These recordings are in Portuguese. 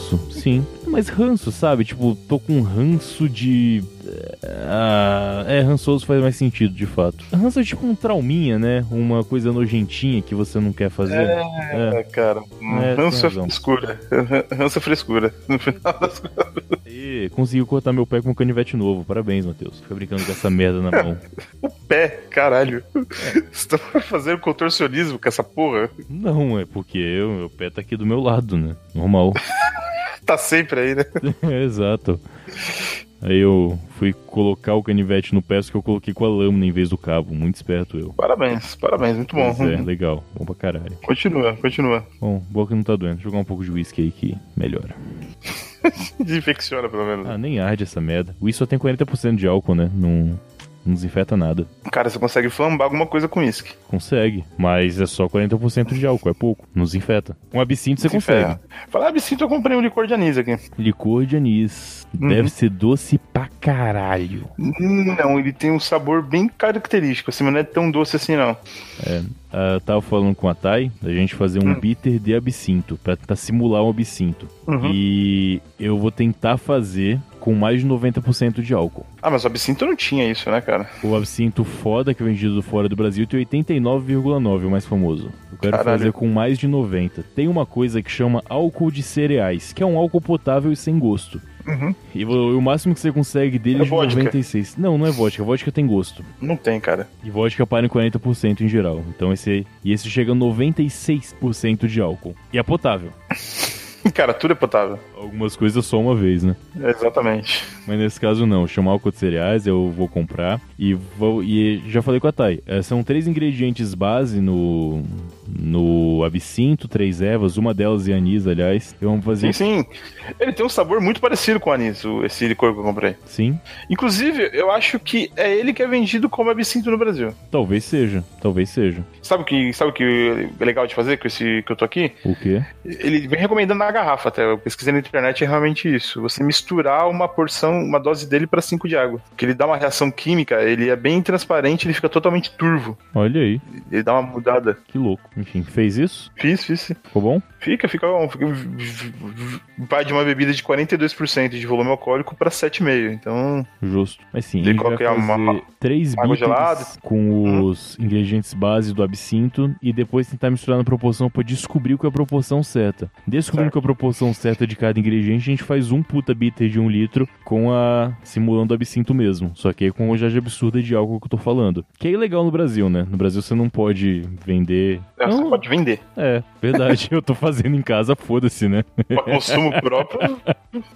ranço, sim. Mas ranço, sabe? Tipo, tô com ranço de. Ah, é, rançoso faz mais sentido, de fato. Ranço é tipo um trauminha, né? Uma coisa nojentinha que você não quer fazer. É, cara. É, ranço é frescura. Ranço é frescura. No final das contas. E conseguiu cortar meu pé com um canivete novo. Parabéns, Matheus. Fica brincando com essa merda na mão. O pé, caralho. Você tá fazendo contorcionismo com essa porra? Não, é porque eu, meu pé tá aqui do meu lado, né? Normal. Tá sempre aí, né? Exato. Aí eu fui colocar o canivete no pé, só que eu coloquei com a lâmina em vez do cabo. Muito esperto eu. Parabéns, parabéns, muito bom. Pois é, legal. Bom pra caralho. Continua, continua. Bom, boa que não tá doendo. Vou jogar um pouco de whisky aí que melhora. Desinfecciona, pelo menos. Ah, nem arde essa merda. O whisky só tem 40% de álcool, né? Não, não desinfeta nada. Cara, você consegue flambar alguma coisa com uísque. Consegue, mas é só 40% de álcool, é pouco. Não desinfeta. Um absinto você consegue. Falar absinto, eu comprei um licor de anis aqui. Licor de anis. Uhum. Deve ser doce pra caralho. Não, ele tem um sabor bem característico, assim, mas não é tão doce assim, não. Ah, eu tava falando com a Thay da gente fazer um Hum. bitter de absinto, pra tentar simular um absinto. Uhum. E eu vou tentar fazer com mais de 90% de álcool. Ah, mas o absinto não tinha isso, né, cara? O absinto foda, que é vendido fora do Brasil, tem 89,9, o mais famoso. Eu quero Caralho. fazer com mais de 90. Tem uma coisa que chama álcool de cereais, que é um álcool potável e sem gosto. Uhum. E o, máximo que você consegue dele É é de vodka. 96. Não, não é vodka. Vodka tem gosto. Não tem, cara. E vodka para em 40% em geral. Então esse e esse chega a 96% de álcool. E é potável. Cara, tudo é potável. Algumas coisas só uma vez, né? Exatamente. Mas nesse caso não, chama álcool de cereais, eu vou comprar e vou e já falei com a Thay. eh, São três ingredientes base no no absinto, três ervas, uma delas é anis, aliás. Eu vou fazer Sim, sim. Ele tem um sabor muito parecido com o anis, esse licor que eu comprei. sim, Inclusive, eu acho que é ele que é vendido como absinto no Brasil. talvez seja, talvez seja. Sabe o que, sabe o que é legal de fazer com esse que eu tô aqui? O quê? Ele vem recomendando na garrafa até. Eu pesquisei na internet é realmente isso. Você misturar uma porção, uma dose dele pra 5 de água. Que ele dá uma reação química, ele é bem transparente, ele fica totalmente turvo. Olha aí, Ele dá uma mudada. que louco. Enfim, fez isso? Fiz, fiz. Ficou bom? Fica, fica bom. Fica, vai de uma bebida de 42% de volume alcoólico pra 7,5. Então, Justo. Mas sim, Daí ele vai uma- fazer água bitters gelada. com os ingredientes base do absinto e depois tentar misturar na proporção pra descobrir qual é a proporção certa. Descobrindo qual é a proporção certa de cada ingrediente, a gente faz um puta bitter de um litro com a simulando o absinto mesmo. Só que aí com a quantidade absurda de álcool que eu tô falando. Que é ilegal no Brasil, né? No Brasil você não pode vender. Você pode vender. É, verdade. eu tô fazendo em casa, foda-se, né? Pra consumo próprio,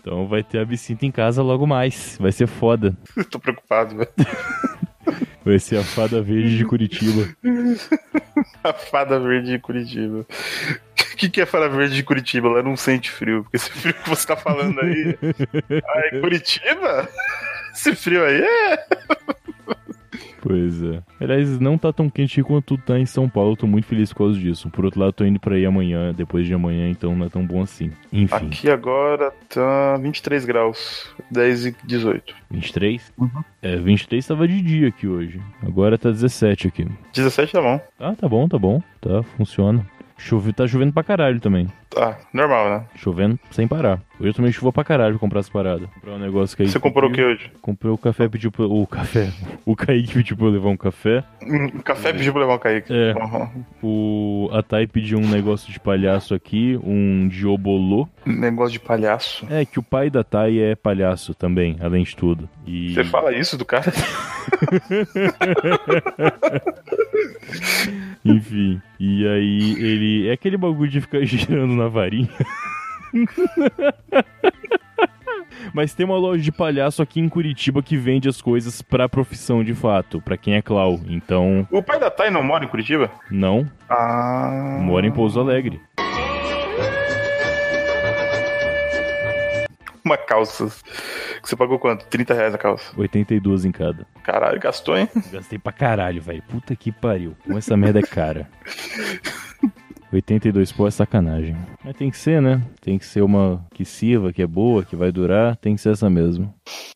Então vai ter absinto em casa logo mais. Vai ser foda. eu tô preocupado, velho. Vai ser a fada verde de Curitiba. A fada verde de Curitiba. O que, que é fada verde de Curitiba? Ela não sente frio. Porque esse frio que você tá falando aí. Ai, Curitiba? Esse frio aí é. Pois é. Aliás, não tá tão quente quanto tá em São Paulo. Tô muito feliz por causa disso. Por outro lado, tô indo pra aí amanhã, depois de amanhã, então não é tão bom assim. Enfim, Aqui agora tá 23 graus. 10 e 18. 23? Uhum. É, 23 tava de dia aqui hoje. Agora tá 17 aqui. 17 tá bom. Ah, tá bom, tá bom. Tá, funciona. Chove, tá chovendo pra caralho também. Tá, normal, né? Chovendo sem parar. Hoje eu também chuva pra caralho pra comprar as paradas. Comprar um negócio que aí. Você comprou o que hoje? Comprei o café, pediu pra. O café. O Kaique pediu pra eu levar um café. Um café pediu pra levar um Kaique. É. Uhum. O a Thay pediu um negócio de palhaço aqui, um diobolô. Negócio de palhaço. É que o pai da Thay é palhaço também, além de tudo. E Você fala isso do cara? enfim, e aí ele é aquele bagulho de ficar girando na varinha. Mas tem uma loja de palhaço aqui em Curitiba que vende as coisas pra profissão de fato, pra quem é clown. Então, O pai da Thay não mora em Curitiba? não, Ah. mora em Pouso Alegre. Uma calça. Que você pagou quanto? 30 reais a calça. 82 em cada. Caralho, gastou, hein? Gastei pra caralho, velho. Puta que pariu. Como essa merda é cara. 82 pô é sacanagem. Mas tem que ser, né? Tem que ser uma que sirva, que é boa, que vai durar. Tem que ser essa mesmo.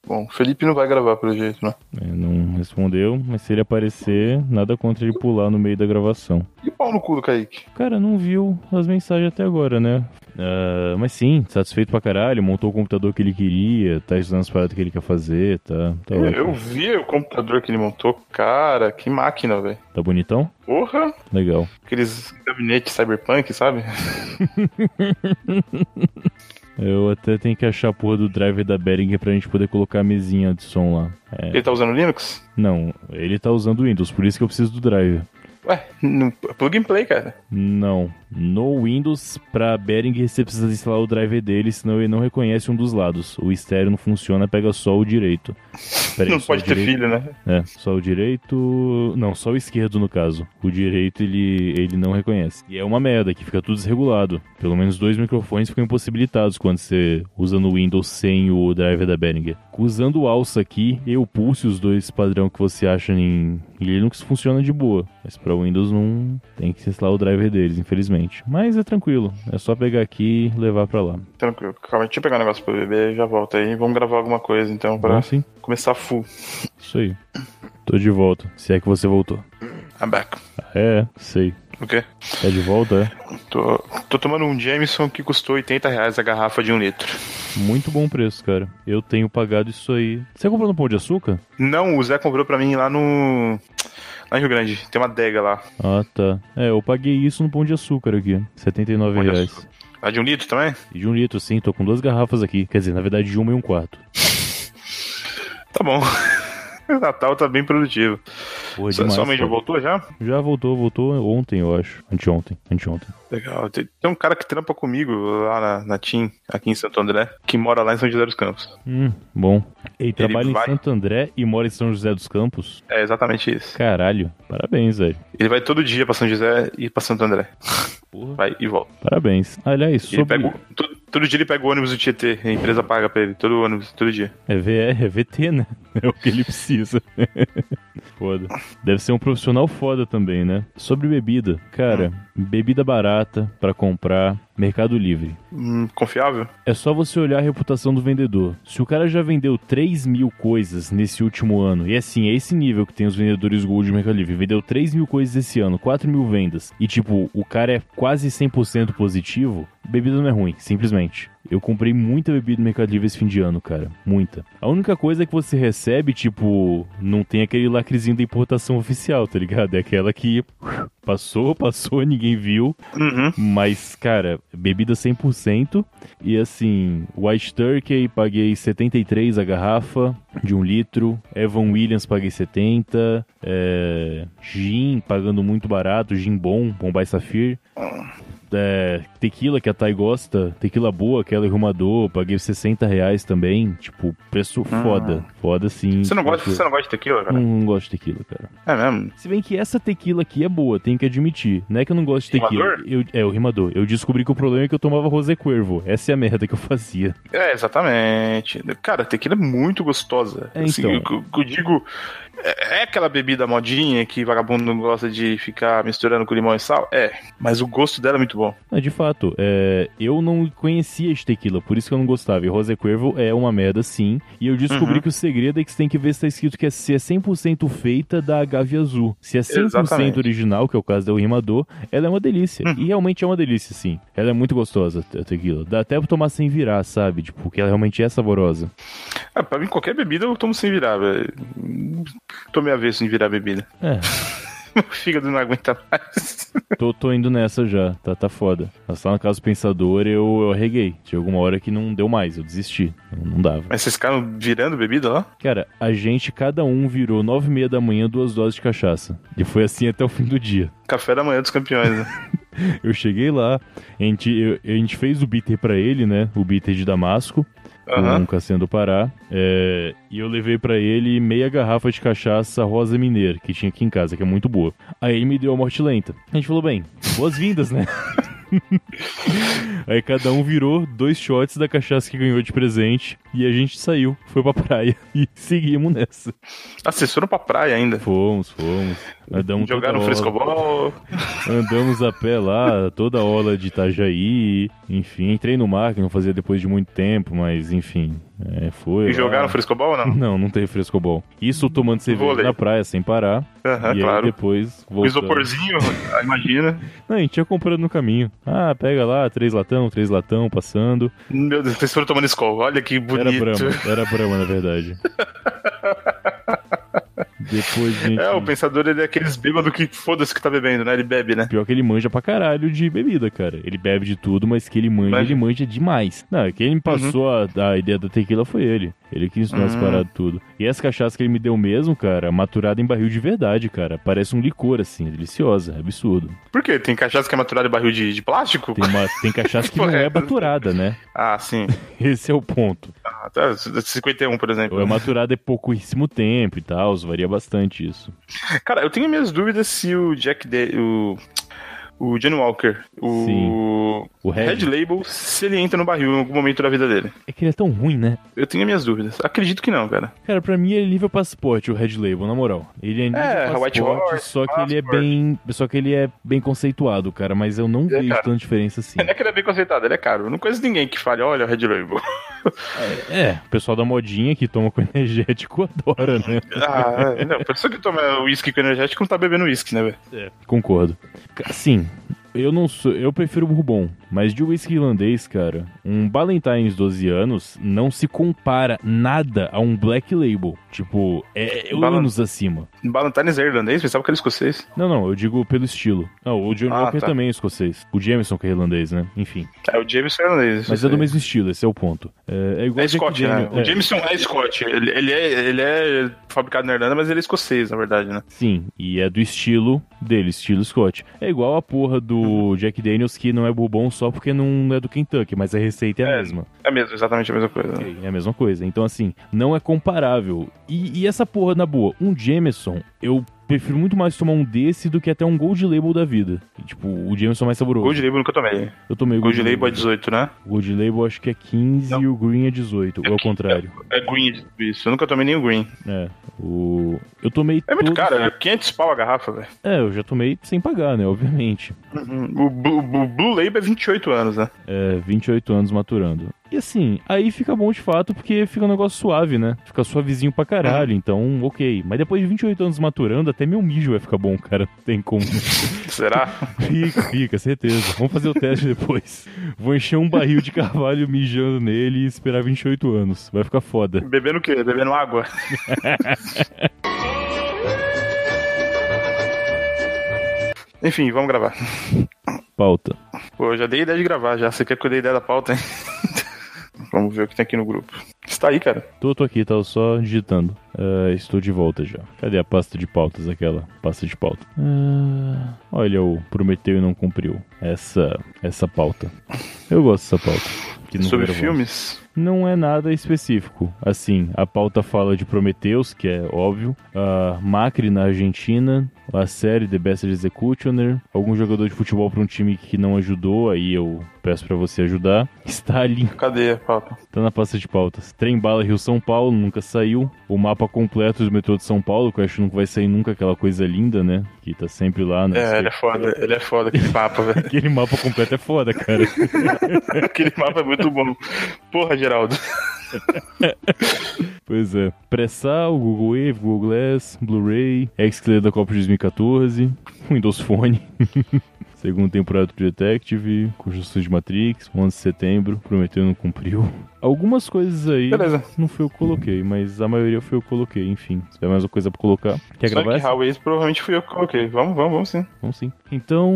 Bom, o Felipe não vai gravar pelo jeito, né? É, não respondeu, mas se ele aparecer, nada contra ele pular no meio da gravação. E o pau no cu do Kaique? Cara, não viu as mensagens até agora, né? Uh, mas sim, satisfeito pra caralho, montou o computador que ele queria, tá estudando as paradas que ele quer fazer, tá, tá eu, eu vi o computador que ele montou, cara, que máquina, velho. Tá bonitão? Porra! Legal. Aqueles gabinetes cyberpunk, sabe? Eu até tenho que achar a porra do driver da Behringer pra gente poder colocar a mesinha de som lá. É. Ele tá usando Linux? Não, ele tá usando Windows, por isso que eu preciso do driver. Ué, no plug and play, cara. Não. No Windows, pra Behringer, você precisa instalar o driver dele, senão ele não reconhece um dos lados. O estéreo não funciona, pega só o direito. Não pode ter direito- filho, né? É, só o direito. Não, só o esquerdo no caso. O direito ele, ele não reconhece. E é uma merda que fica tudo desregulado. Pelo menos dois microfones ficam impossibilitados quando você usa no Windows sem o driver da Behringer. Usando o Alça aqui e o Pulse, os dois padrão que você acha em Linux, funciona de boa. Mas para Windows não tem que instalar o driver deles, infelizmente. Mas é tranquilo. É só pegar aqui e levar pra lá. Tranquilo. Calma, deixa eu pegar um negócio pra beber e já volto aí. Vamos gravar alguma coisa então pra Bom, começar full. Isso aí. Tô de volta. Se é que você voltou. I'm back. É, sei. O quê? É de volta, é? Tô, tô tomando um Jameson que custou 80 reais a garrafa de um litro. Muito bom preço, cara. Eu tenho pagado isso aí. Você comprou no Pão de Açúcar? Não, o Zé comprou pra mim lá no. Lá em Rio Grande. Tem uma adega lá. Ah, tá. É, eu paguei isso no Pão de Açúcar aqui. R$ 79 Pão de reais. Lá de um litro também? E de um litro, sim. Tô com duas garrafas aqui. Quer dizer, na verdade, de uma e um quarto. Tá bom. O Natal tá bem produtivo. Porra, demais, sua mãe já voltou já? Já voltou, voltou ontem, eu acho. Anteontem, anteontem. Legal. Tem, tem um cara que trampa comigo lá na, na TIM, aqui em Santo André, que mora lá em São José dos Campos. Hum, bom. Ele trabalha vai- em Santo André e mora em São José dos Campos. É exatamente isso. Caralho, parabéns, velho. Ele vai todo dia pra São José e pra Santo André. Porra. Vai e volta. Parabéns. Aliás, Ele sobre... pega, o- todo, dia ele pega o ônibus do Tietê, a empresa paga pra ele, todo ônibus, todo dia. É VR, é VT, né? É o que ele precisa. foda. Deve ser um profissional foda também, né? Sobre bebida. Cara, bebida barata pra comprar, Mercado Livre. Hum, confiável? É só você olhar a reputação do vendedor. Se o cara já vendeu 3 mil coisas nesse último ano, e assim, é esse nível que tem os vendedores Gold do Mercado Livre, vendeu 3 mil coisas esse ano, 4 mil vendas, e tipo, o cara é quase 100% positivo, bebida não é ruim, simplesmente. Eu comprei muita bebida no Mercado Livre esse fim de ano, cara. Muita. A única coisa que você recebe, tipo, não tem aquele lacrezinho da importação oficial, tá ligado? É aquela que passou, passou, ninguém viu. Uhum. Mas, cara, bebida 100%. E assim, White Turkey paguei 73 a garrafa de um litro. Evan Williams paguei 70. É, gin pagando muito barato. Gin bom, Bombay Safir. É, tequila que a Thay gosta, tequila boa, aquela Rumador, paguei 60 reais também. Tipo, preço foda. Foda sim. Você não, gosta, você não gosta de tequila, cara? não, não gosto de tequila, cara. É mesmo? Se bem que essa tequila aqui é boa, tenho que admitir. Não é que eu não gosto de tequila. Rimador? Eu, é, o rimador. Eu descobri que o problema é que eu tomava Rosé Cuervo. Essa é a merda que eu fazia. É, exatamente. Cara, tequila é muito gostosa. É, Assim, então. eu, eu digo, é é aquela bebida modinha que vagabundo gosta de ficar misturando com limão e sal? É, mas o gosto dela é muito bom. Mas, de fato, é, eu não conhecia de tequila, por isso que eu não gostava. E Rosé Cuervo é uma merda, sim. E eu descobri Uhum. que o segredo é que você tem que ver se tá escrito que é, se é 100% feita da agave azul. Se é 100% Exatamente. original, que é o caso da O Rimador, ela é uma delícia. Uhum. E realmente é uma delícia, sim. Ela é muito gostosa, a tequila. Dá até pra tomar sem virar, sabe? Tipo, porque ela realmente é saborosa. Ah, pra mim, qualquer bebida eu tomo sem virar, velho. Tomei avesso em virar bebida. É. Meu fígado não aguenta mais. Tô, tô indo nessa já, tá, tá foda. Mas lá na casa do pensador eu, eu arreguei. Tinha alguma hora que não deu mais, eu desisti. Não, não dava. Mas vocês ficaram virando bebida lá? Cara, a gente, cada um virou nove e meia da manhã duas doses de cachaça. E foi assim até o fim do dia. Café da manhã dos campeões, né? Eu cheguei lá, a gente, eu- a gente fez o bitter pra ele, né? O bitter de Damasco, com Aham. o Cassiano do Pará. é, e eu levei pra ele meia garrafa de cachaça rosa mineira, que tinha aqui em casa, que é muito boa. Aí ele me deu a morte lenta. A gente falou, bem, boas-vindas, né? Aí cada um virou dois shots da cachaça que ganhou de presente. E a gente saiu, foi pra praia e seguimos nessa. Ah, vocês foram pra praia ainda? Fomos, fomos. Andamos Jogaram frescobol? Andamos a pé lá, toda a ola de Itajaí. Enfim, entrei no mar, que não fazia depois de muito tempo, mas enfim. É, foi. E lá. jogaram frescobol ou não? Não, não teve frescobol. Isso tomando cerveja Vôlei. na praia sem parar. Aham, e claro. depois O voltando. isoporzinho, imagina. Não, a gente ia comprando no caminho. Ah, pega lá, três latão, três latão, passando. Meu Deus, vocês foram tomando escola. Olha que bonito. Brahma, era Brahma, na verdade. Depois gente... É, o pensador ele é aqueles bêbados que foda-se que tá bebendo, né? Ele bebe, né? Pior que ele manja pra caralho de bebida, cara. Ele bebe de tudo, mas que ele manja, Mas- ele manja demais. Não, quem me passou a, a ideia da tequila foi ele. Ele que ensinou as Hum. paradas tudo. E essa cachaça que ele me deu mesmo, cara, maturada em barril de verdade, cara. Parece um licor, assim, é deliciosa, é absurdo. Por quê? Tem cachaça que é maturada em barril de, de plástico? Tem, uma, tem cachaça que não é maturada, né? Ah, sim. Esse é o ponto. Ah, tá, 51, por exemplo. Ou é maturada em pouquíssimo tempo e tal, varia bastante isso. Cara, eu tenho minhas dúvidas se o Jack De... o o Johnny Walker, o Sim. O Red, Red Label, se ele entra no barril em algum momento da vida dele. é que ele é tão ruim, né? Eu tenho minhas dúvidas. Acredito que não, cara. Cara, pra mim ele é nível passaporte, o Red Label, na moral. Ele é nível É, White passaporte, Horse, só que ele é bem. Só que ele é bem conceituado, cara, mas eu não vejo cara. tanta diferença assim. Não é que ele é bem conceitado, ele é caro. Eu não conheço ninguém que fale, olha o Red Label. É, o pessoal da modinha que toma com energético adora, né? ah, é, não, a pessoa que toma uísque com energético não tá bebendo uísque, né, velho? É, concordo. Ca- Sim, eu não sou. Eu prefiro o bourbon, mas de whisky irlandês, cara, um Ballantines 12 anos não se compara nada a um Black Label. Tipo, é, é Balan- anos acima. Ballantines é irlandês, pensava que era escocês. Não, não, eu digo pelo estilo. Não, o John Ah, Walker tá. também é escocês. O Jameson que é irlandês, né? Enfim. É, o Jameson é irlandês. Mas é do mesmo estilo, esse é o ponto. É, é igual É Scott, né? O é, Jameson é Scott. Ele, ele, é, ele é fabricado na Irlanda, mas ele é escocês, na verdade, né? Sim, e é do estilo dele, estilo Scott. É igual a porra do Jack Daniels, que não é bourbon só porque não é do Kentucky, mas a receita é a É. mesma. É mesmo, exatamente a mesma coisa. Ok, É a mesma coisa. Então, assim, não é comparável. E, e essa porra, na boa, um Jameson, eu prefiro muito mais tomar um desse do que até um Gold Label da vida. E, tipo, o Jameson é mais saboroso. Gold Label nunca tomei. Eu tomei o Gold Label é 18, né? O Gold Label acho que é 15 Não. e o Green é 18, ou ao contrário. É green, isso. Eu nunca tomei nem o green. É. O... Eu tomei. É muito caro, é 500 pau a garrafa, velho. É, eu já tomei sem pagar, né? Obviamente. O, Blue- o Blue Label é 28 anos, né? É, 28 anos maturando. E assim, aí fica bom de fato porque fica um negócio suave, né? Fica suavezinho pra caralho, então ok. Mas depois de 28 anos maturando, até meu mijo vai ficar bom, cara. Não tem como. Será? fica, fica, certeza. Vamos fazer o teste depois. Vou encher um barril de carvalho mijando nele e esperar 28 anos. Vai ficar foda. Bebendo o quê? Bebendo água? Enfim, vamos gravar. Pauta. Pô, eu já dei ideia de gravar já. Você quer que eu dê ideia da pauta, hein? Vamos ver o que tem aqui no grupo. Você tá aí, cara? Tô, tô aqui, tava só digitando. Ah, estou de volta já. Cadê a pasta de pautas? Aquela pasta de pauta. Ah, olha, o prometeu e não cumpriu. Essa, essa pauta. Eu gosto dessa pauta. que Sobre filmes? Não é nada específico. Assim, a pauta fala de Prometheus, que é óbvio, a Macri na Argentina, a série The Best Executioner, algum jogador de futebol para um time que não ajudou, aí eu peço para você ajudar. Stalin, Cadê a pauta? tá na pasta de pautas. Trem Bala Rio São Paulo, nunca saiu. O mapa completo do metrô de São Paulo, que eu acho que não vai sair nunca aquela coisa linda, né? Que tá sempre lá, né? É, ele é foda. Ele é foda, aquele mapa, velho. Aquele mapa completo é foda, cara. Aquele mapa é muito bom. Porra, Geraldo. Pois é. Pressal, Google Wave, Google Glass, Blu-ray, X-Clear da Copa de 2014, Windows Phone. Segunda temporada do Detective, Construções de Matrix, 11 de setembro, Prometeu não cumpriu. Algumas coisas aí Beleza. não foi eu que coloquei, mas a maioria foi eu que coloquei, enfim. Se tiver mais uma coisa pra colocar, quer gravar Sonic essa? Highways provavelmente fui eu que coloquei. Vamos, vamos, vamos sim. Vamos sim. Então,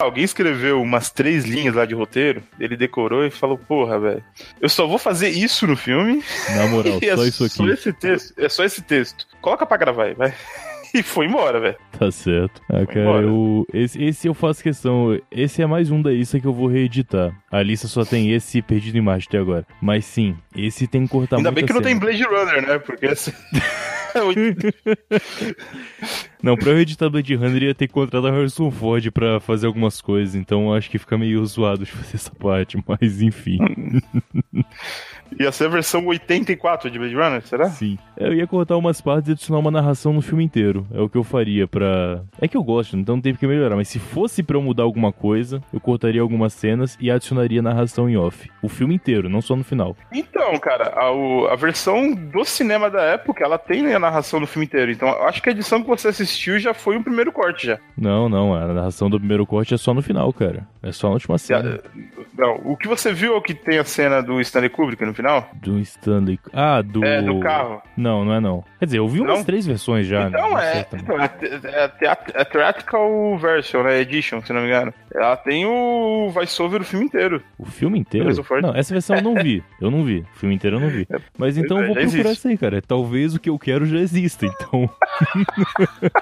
Alguém escreveu umas três linhas lá de roteiro, ele decorou e falou, porra, velho, eu só vou fazer isso no filme. na moral, é só isso Só aqui. esse texto. É só esse texto. Coloca pra gravar aí, vai. E foi embora, velho. Tá certo. Ah, cara, eu, esse, esse eu faço questão. Esse é mais um da lista que eu vou reeditar. A lista só tem esse perdido em Marte até agora. Mas sim, esse tem que cortar Ainda bem que não tem cena. Blade Runner, né? Porque esse... Não, pra eu editar Blade Runner ia ter que contratar Harrison Ford pra fazer algumas coisas, então acho que fica meio zoado de fazer essa parte, mas enfim. Ia ser a versão 84 de Blade Runner, será? Sim. Eu ia cortar umas partes e adicionar uma narração no filme inteiro. É o que eu faria pra. É que eu gosto, então não tem que melhorar. Mas se fosse pra eu mudar alguma coisa, eu cortaria algumas cenas e adicionaria narração em off. O filme inteiro, não só no final. Então, cara, a, a versão do cinema da época, ela tem a narração no filme inteiro. Então, acho que a edição que você assistiu já foi o primeiro corte já. Não, não. A narração do primeiro corte é só no final, cara. É só na última cena. Não, o que você viu é o que tem a cena do Stanley Kubrick no final? Do Stanley. Ah, do. É, do carro. Não, não é não. Quer dizer, eu vi umas Não? três versões já. né? Então Não é, então, é, te- é, teat- é Theatrical Version, né? Edition, se não me engano. Ela tem o voice-over do filme inteiro. O filme inteiro? Não, essa versão eu não vi. Eu não vi. O filme inteiro eu não vi. Mas então eu vou já procurar existe. isso aí, cara. Talvez o que eu quero já exista, então.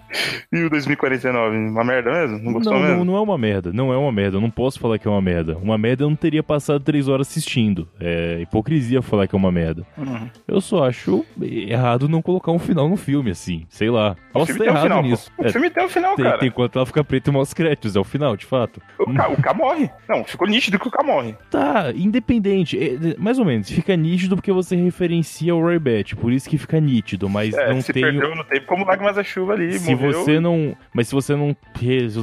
E o 2049, uma merda mesmo? Não gostou Não, mesmo? não, não é uma merda. Não é uma merda. Eu não posso falar que é uma merda. Uma merda eu não teria passado três horas assistindo. É hipocrisia falar que é uma merda. Uhum. Eu só acho errado não colocar um final no filme, assim. Sei lá. O Posso filme estar tem errado final, nisso. pô. O É, filme tem um final, tem, cara. tem quanto ela fica preta e mostra os créditos. É o final, de fato. O, K, o K morre. Não, ficou nítido que o K morre. Tá, independente. É, mais ou menos. Fica nítido porque você referencia o Roy Batty. Por isso que fica nítido. Mas É, não se tem. perdeu no tempo como lágrimas da chuva ali, Se. Você não. Mas se você não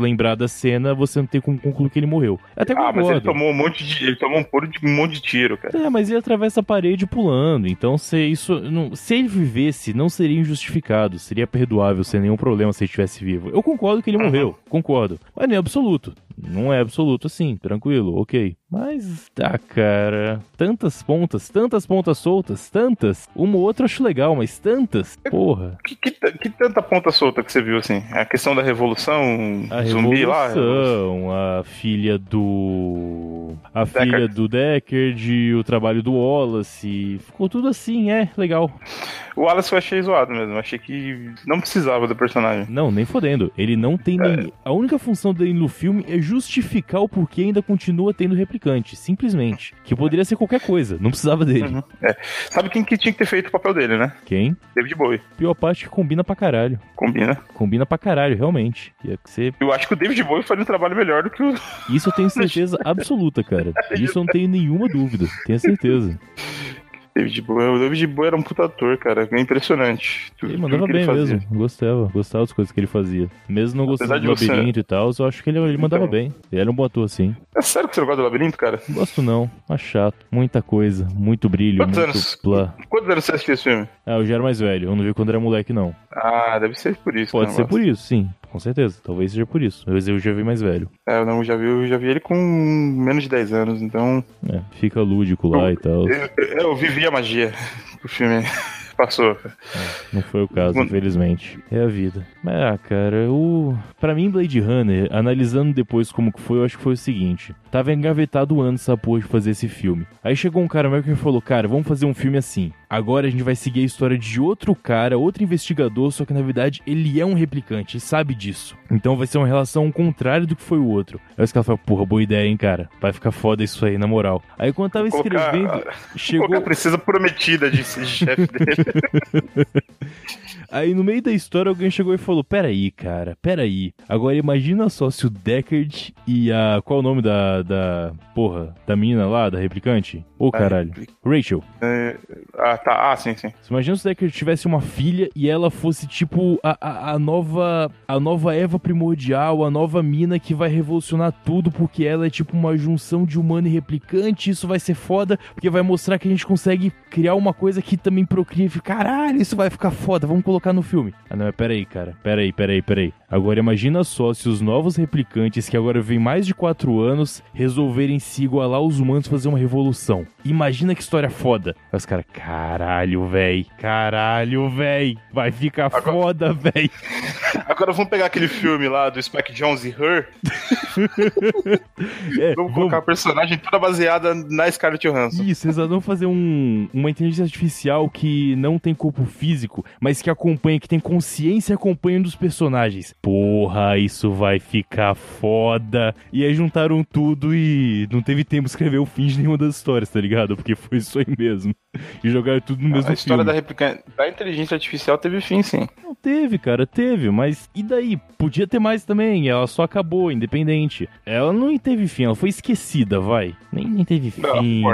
lembrar da cena, você não tem como concluir que ele morreu. Até Ah, mas ele concordo. tomou um monte de. Ele tomou um, puro de, um monte de tiro, cara. É, mas ele atravessa a parede pulando. Então, se isso. Não, se ele vivesse, não seria injustificado. Seria perdoável, sem nenhum problema se ele estivesse vivo. Eu concordo que ele Uhum. morreu. Concordo. Mas não é absoluto. Não é absoluto assim. Tranquilo, ok. Mas, tá, cara. Tantas pontas, tantas pontas soltas, tantas. Uma ou outra eu acho legal, mas tantas. Porra. Que, que, que tanta ponta solta que você viu, assim? A questão da revolução A zumbi lá? Revolução, a filha do. A filha do Deckard, o trabalho do Wallace. Ficou tudo assim, é, legal. O Wallace eu achei zoado mesmo. Achei que não precisava do personagem. Não, nem fodendo. Ele não tem É. nem. A única função dele no filme é justificar o porquê ainda continua tendo replicante. Simplesmente. Que poderia ser qualquer coisa. Não precisava dele. Uhum. É. Sabe quem que tinha que ter feito o papel dele, né? Quem? David Bowie. Pior parte que combina pra caralho. Combina. Combina pra caralho, realmente. Ser... Eu acho que o David Bowie faria um trabalho melhor do que o. Isso eu tenho certeza absoluta, cara. Isso eu não tenho nenhuma dúvida. Tenho certeza. David Bowie. O David Bowie era um puta ator, cara. É impressionante. Tudo, Ele mandava bem fazia. mesmo. Gostava. Gostava das coisas que ele fazia. Mesmo não gostando do você- labirinto e tal, eu acho que ele, ele mandava Então. bem. Ele era um bom ator, sim. É sério que você não gosta do labirinto, cara? Gosto não. Mas chato. Muita coisa. Muito brilho. Quantos muito anos? plá. Quantos anos você assistiu esse filme? Ah, eu já era mais velho. Eu não vi quando era moleque, não. Ah, deve ser por isso. Pode né, ser por isso, sim. Com certeza. Talvez seja por isso. Mas eu já vi mais velho. É, eu não, já vi, eu já vi ele com menos de 10 anos, então. É, fica lúdico lá e tal. Eu, eu vivi a magia do filme. Passou. Não foi o caso, Mano. infelizmente. É a vida. Mas, ah, cara, o. Pra mim, Blade Runner, analisando depois como que foi, eu acho que foi o seguinte. Tava engavetado anos essa porra de fazer esse filme. Aí chegou um cara meu que falou, cara, vamos fazer um filme assim. Agora a gente vai seguir a história de outro cara, outro investigador, só que na verdade ele é um replicante, e sabe disso. Então vai ser uma relação contrária do que foi o outro. Aí os caras falaram, porra, boa ideia, hein, cara. Vai ficar foda isso aí, na moral. Aí quando eu tava Colocar- escrevendo, chegou. Colocar a princesa prometida de ser chefe dele. Aí no meio da história alguém chegou e falou: Peraí, cara, peraí. Agora imagina só se o Deckard e a. Qual o nome da. da. Porra, da menina lá, da replicante? Ô caralho. Rachel. É, ah, tá. Ah, sim, sim. Você imagina se o Deckard tivesse uma filha e ela fosse tipo a, a, a nova. A nova Eva primordial, a nova mina que vai revolucionar tudo porque ela é tipo uma junção de humano e replicante. Isso vai ser foda porque vai mostrar que a gente consegue criar uma coisa que também procria. e Caralho, isso vai ficar foda, vamos colocar no filme. Ah, não, peraí, cara. Peraí, peraí, peraí. Agora imagina só se os novos replicantes, que agora vêm mais de quatro anos, resolverem se igualar aos humanos e fazer uma revolução. Imagina que história foda. Aí os caras, caralho, véi. Caralho, véi. Vai ficar Agora- foda, véi. Agora vamos pegar aquele filme lá do Spike Jones e Her. É, Vamos colocar a personagem toda baseada na Scarlett Johansson. Isso, eles vão fazer um, uma inteligência artificial que não tem corpo físico, mas que acompanha, que tem consciência e acompanha um dos personagens. Porra, isso vai ficar foda. E aí juntaram tudo e não teve tempo de escrever o fim de nenhuma das histórias, tá ligado? Porque foi isso aí mesmo. E jogaram tudo no mesmo A história filme. da, replica... da inteligência artificial teve fim, sim. Não teve, cara, teve, mas e daí? Podia ter mais também, ela só acabou, independente. Ela não teve fim, ela foi esquecida, vai. Nem, nem teve fim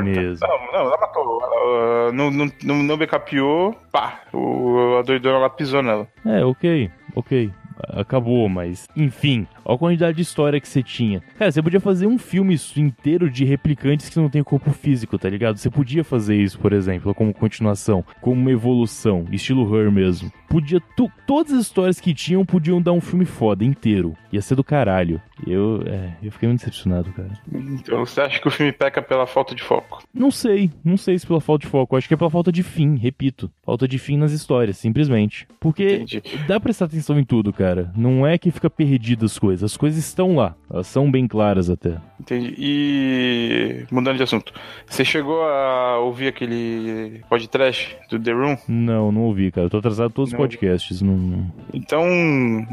mesmo. Não, não, ela matou. Ela, uh, não, não, não, não backupeou, pá, o, a doidona lá pisou nela. É, ok, ok. Acabou, mas enfim, olha a quantidade de história que você tinha. Cara, você podia fazer um filme inteiro de replicantes que não tem corpo físico, tá ligado? Você podia fazer isso, por exemplo, como continuação, como uma evolução, estilo Her mesmo. Podia. Tu, todas as histórias que tinham podiam dar um filme foda inteiro. Ia ser do caralho. Eu, é, eu fiquei muito decepcionado, cara. Então você acha que o filme peca pela falta de foco? Não sei, não sei se pela falta de foco. Acho que é pela falta de fim, repito. Falta de fim nas histórias, simplesmente. Porque Entendi. dá pra prestar atenção em tudo, cara. Não é que fica perdido as coisas. As coisas estão lá. Elas são bem claras até. Entendi. E mudando de assunto, você chegou a ouvir aquele podcast do The Room? Não, não ouvi, cara. Eu tô atrasado todos os Não. podcasts. Não, não- Então,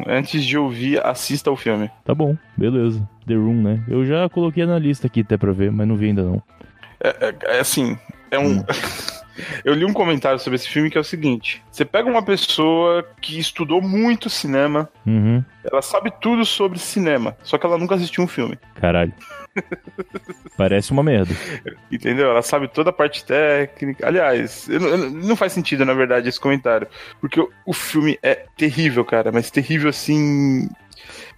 antes de ouvir, assista o filme. Tá bom, beleza. The Room, né? Eu já coloquei na lista aqui até pra ver, mas não vi ainda não. É, é- é assim, é um. Hum. Eu li um comentário sobre esse filme que é o seguinte: você pega uma pessoa que estudou muito cinema, Uhum. ela sabe tudo sobre cinema, só que ela nunca assistiu um filme. Caralho. Parece uma merda. Entendeu? Ela sabe toda a parte técnica. Aliás, eu não- eu não faz sentido, na verdade, esse comentário. Porque o, o filme é terrível, cara, mas terrível assim.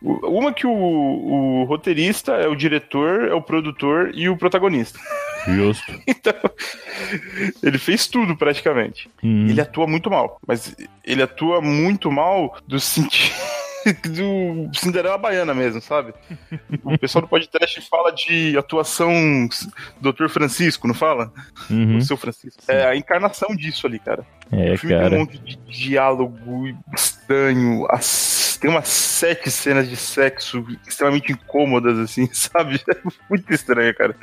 Uma que o, o roteirista é o diretor, é o produtor e o protagonista. Justo. Então, ele fez tudo praticamente. Hum. Ele atua muito mal, mas ele atua muito mal do sentido do Cinderela Baiana mesmo, sabe? O pessoal do podcast fala de atuação Dr. Francisco, não fala? Uhum. O seu Francisco. É a encarnação disso ali, cara. É, o filme tem um cara. monte de diálogo estranho, as- tem umas sete cenas de sexo extremamente incômodas, assim, sabe? É muito estranho, cara.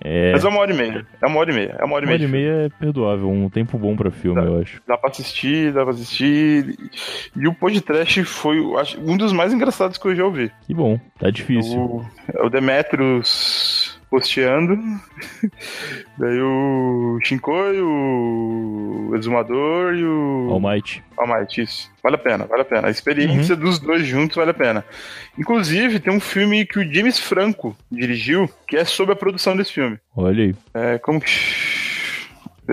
É. Mas é uma hora e meia. É uma hora e meia. É uma hora e Uma meia. hora e meia é perdoável, um tempo bom pra filme, Tá. eu acho. Dá pra assistir, dá pra assistir. E o podcast foi acho, um dos mais engraçados que eu já ouvi. Que bom, tá difícil. O, é o Demetrius posteando. Daí o Shinkoi, o Exumador e o. All Might. Almighty, isso. Vale a pena, vale a pena. A experiência Uhum. dos dois juntos vale a pena. Inclusive, tem um filme que o James Franco dirigiu, que é sobre a produção desse filme. Olha aí. É, como que.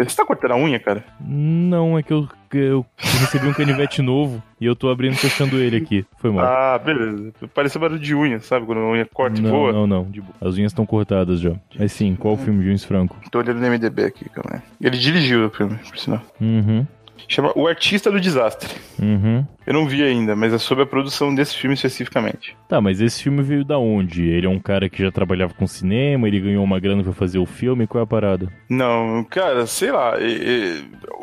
Você tá cortando a unha, cara? Não, é que eu, eu recebi um canivete novo e eu tô abrindo e fechando ele aqui. Foi mal. Ah, beleza. Parecia barulho de unha, sabe? Quando a unha corta e não, voa. não, não. As unhas estão cortadas já. Mas sim, qual o filme de James Franco? Tô olhando no MDB aqui, calma aí. Ele dirigiu o filme, por sinal. Uhum. Chama O Artista do Desastre. Uhum. Eu não vi ainda, mas é sobre a produção desse filme especificamente. Tá, mas esse filme veio da onde? Ele é um cara que já trabalhava com cinema, ele ganhou uma grana pra fazer o filme, qual é a parada? Não, cara, sei lá.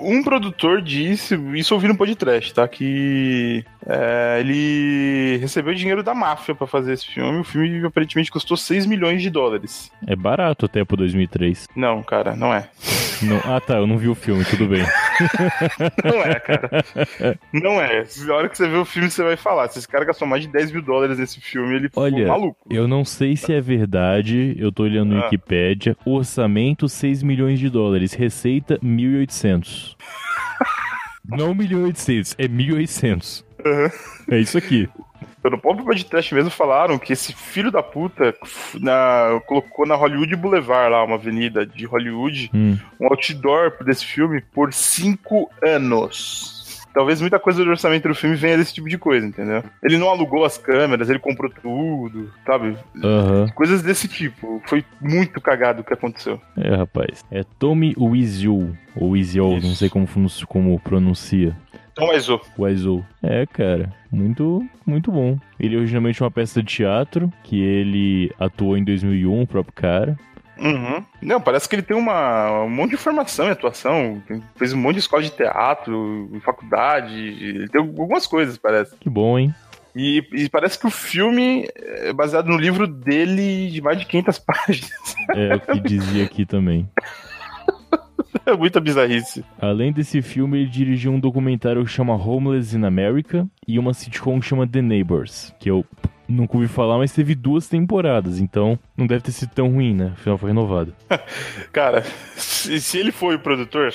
Um produtor disse, isso eu ouvi no podcast, tá? Que é, ele recebeu dinheiro da máfia pra fazer esse filme. O filme aparentemente custou 6 milhões de dólares. É barato até pro 2003. Não, cara, não é. Não... Ah, tá, eu não vi o filme, tudo bem. Não é, cara. Não é. Na hora que você vê o filme, você vai falar. Se esse cara gastou mais de 10 mil dólares nesse filme, ele ficou Olha, maluco. Eu não sei se é verdade, eu tô olhando no Ah. Wikipédia. Orçamento 6 milhões de dólares, receita 1.800. Não 1.800, é 1.800. Uhum. É isso aqui. No próprio podcast mesmo falaram que esse filho da puta na- colocou na Hollywood Boulevard, lá, uma avenida de Hollywood, Hum. um outdoor desse filme por cinco anos. Talvez muita coisa do orçamento do filme venha desse tipo de coisa, entendeu? Ele não alugou as câmeras, ele comprou tudo, sabe? Aham. Coisas desse tipo. Foi muito cagado o que aconteceu. É, rapaz. É Tommy Wiseau. Ou Wiseau, não sei como, como pronuncia. Então, mas ô, Wiseau. É, cara. Muito, muito bom. Ele é originalmente uma peça de teatro, que ele atuou em 2001, o próprio cara. Uhum. Não, parece que ele tem uma, um monte de formação em atuação. Fez um monte de escola de teatro, faculdade. Ele tem algumas coisas, parece. Que bom, hein? E, e parece que o filme é baseado no livro dele de mais de 500 páginas. É o que dizia aqui também. É muita bizarrice. Além desse filme, ele dirigiu um documentário que chama Homeless in America e uma sitcom que chama The Neighbors, que eu nunca ouvi falar, mas teve duas temporadas, então não deve ter sido tão ruim, né? Afinal foi renovado. Cara, se, se ele foi o produtor,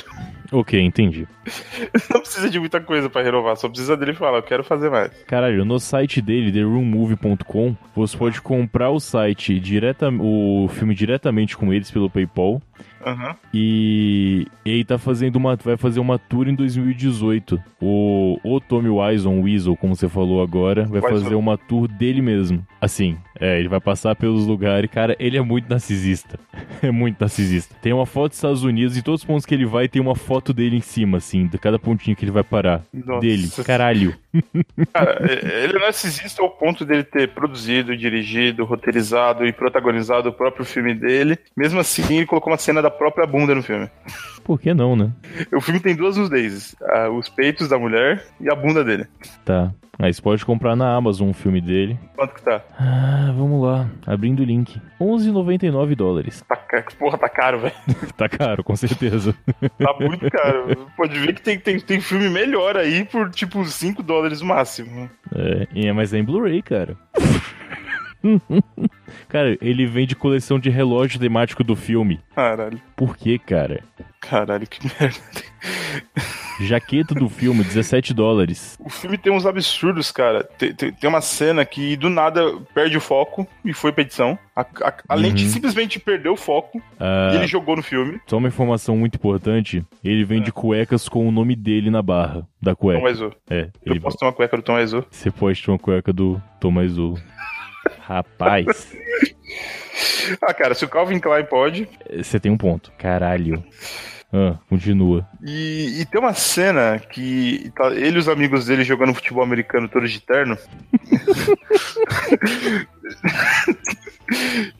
Ok, entendi. não precisa de muita coisa pra renovar, só precisa dele falar, eu quero fazer mais. Caralho, no site dele, theroommovie.com, você pode comprar o site direta, o filme diretamente com eles pelo PayPal. Aham. E ele tá fazendo uma. Vai fazer uma tour em 2018. O, o Tommy Wiseau, o Weasel, como você falou agora, vai fazer uma tour dele mesmo. Assim, é, ele vai passar pelos lugares. Cara, ele é muito narcisista. É muito narcisista. Tem uma foto dos Estados Unidos e todos os pontos que ele vai tem uma foto dele em cima, assim, de cada pontinho que ele vai parar. Nossa. Dele. Caralho. Cara, ele é narcisista ao ponto dele ter produzido, dirigido, roteirizado e protagonizado o próprio filme dele. Mesmo assim, ele colocou uma cena da própria bunda no filme. Por que não, né? O filme tem duas nudezes: os peitos da mulher e a bunda dele. Tá. Aí você pode comprar na Amazon um filme dele. Quanto que tá? Ah, vamos lá. Abrindo o link. 11,99 dólares. Tá Porra, tá caro, velho. Tá caro, com certeza. Tá muito caro. Pode ver que tem, tem, tem filme melhor aí por tipo 5 dólares máximo. É, e é, mas é em Blu-ray, cara. cara, ele vende coleção de relógio temático do filme. Caralho. Por quê, cara? Caralho, que merda. Jaqueta do filme, 17 dólares. O filme tem uns absurdos, cara. Tem, tem, tem uma cena que do nada perde o foco e foi pra edição. A, a, a lente Uhum. simplesmente perdeu o foco Ah, e ele jogou no filme. Só uma informação muito importante: ele vende cuecas com o nome dele na barra da Tom cueca. Wiseau. É, Eu posso ter uma cueca do Tom Wiseau. você pode ter uma cueca do Thomas Azul. Rapaz, Ah, cara, se o Calvin Klein pode. você tem um ponto. Caralho. Ah, continua. E, e tem uma cena que tá ele e os amigos dele jogando futebol americano todos de terno.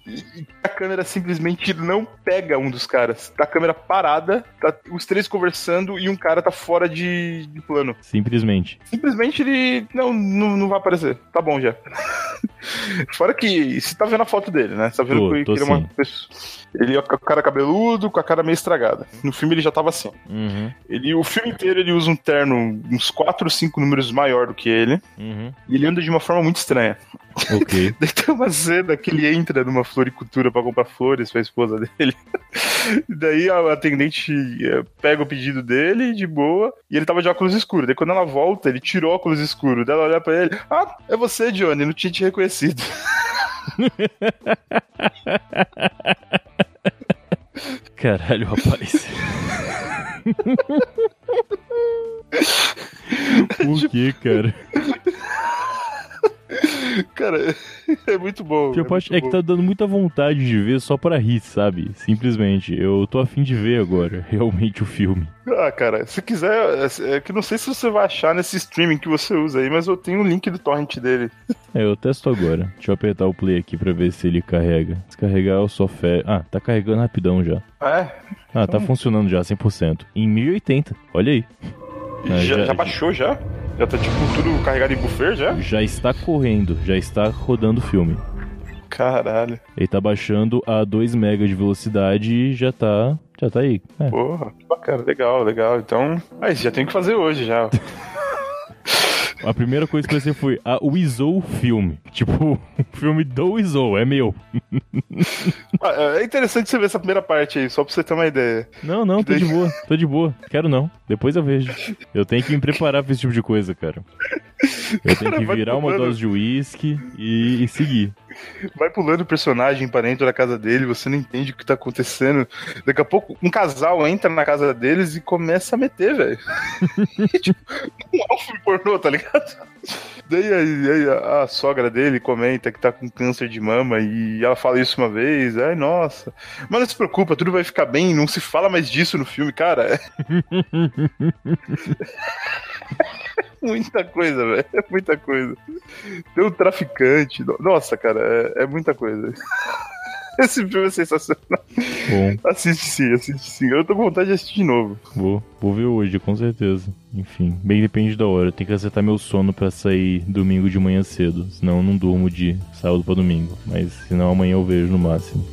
e a câmera simplesmente não pega um dos caras. Tá a câmera parada, tá os três conversando e um cara tá fora de, de plano. Simplesmente. Simplesmente ele não, não, não vai aparecer. Tá bom já. Fora que você tá vendo a foto dele, né? Você tá vendo Tô, que ele é uma pessoa. Ele é com a cara cabeludo, com a cara meio estragada. No filme ele já tava assim. Uhum, Ele, o filme inteiro ele usa um terno uns 4 ou 5 números maior do que ele. uhum. E ele anda de uma forma muito estranha. Ok. Daí tem uma cena que ele entra numa floricultura pra comprar flores pra esposa dele. E daí a atendente eh, pega o pedido dele de boa e ele tava de óculos escuros. Daí quando ela volta, ele tirou o óculos escuro. Daí ela olha pra ele: Ah, é você, Johnny, não tinha te reconhecido. Caralho, rapaz. Por que, cara? Cara, é muito bom. Pior é muito é que tá dando muita vontade de ver só pra rir, sabe? Simplesmente. Eu tô afim de ver agora, realmente, o filme. bom. Ah, cara, se quiser, é, é que não sei se você vai achar nesse streaming que você usa aí, mas eu tenho o link do torrent dele. É, eu testo agora. Deixa eu apertar o play aqui pra ver se ele carrega. Se carregar, eu só. Ah, tá carregando rapidão já. Ah, é? Ah, tá funcionando já, 100%. Em 1080, olha aí. Ah, já, já- já baixou já? Já tá tipo tudo carregado em buffer já? Já está correndo, já está rodando o filme. Caralho. Ele tá baixando a 2 MB de velocidade e já tá. Já tá aí. É. Porra, que bacana, legal, legal. Então, aí já tem que fazer hoje já. A primeira coisa que eu pensei foi a Weasel filme. Tipo, o filme do Weasel, é meu. Ah, é interessante você ver essa primeira parte aí, só pra você ter uma ideia. Não, não, tô de boa, tô de boa. Quero não. Depois eu vejo. Eu tenho que me preparar pra esse tipo de coisa, cara. Eu tenho Cara, que virar uma dose de uísque e, e seguir. Vai pulando o personagem pra dentro da casa dele, você não entende o que tá acontecendo. Daqui a pouco, um casal entra na casa deles e começa a meter, velho. tipo, um pornô, tá ligado? Daí aí, aí a, a sogra dele comenta que tá com câncer de mama e ela fala isso uma vez. Ai, nossa. Mas não se preocupa, tudo vai ficar bem, não se fala mais disso no filme, cara. Muita coisa, velho. É muita coisa. Tem um traficante. no- Nossa, cara, é, é muita coisa. Esse filme é sensacional. Bom, Assiste sim, assiste sim. Eu tô com vontade de assistir de novo. vou, vou ver hoje, com certeza. Enfim, bem depende da hora. Tenho que acertar meu sono pra sair domingo de manhã cedo. Senão eu não durmo de sábado pra domingo. Mas senão amanhã eu vejo no máximo.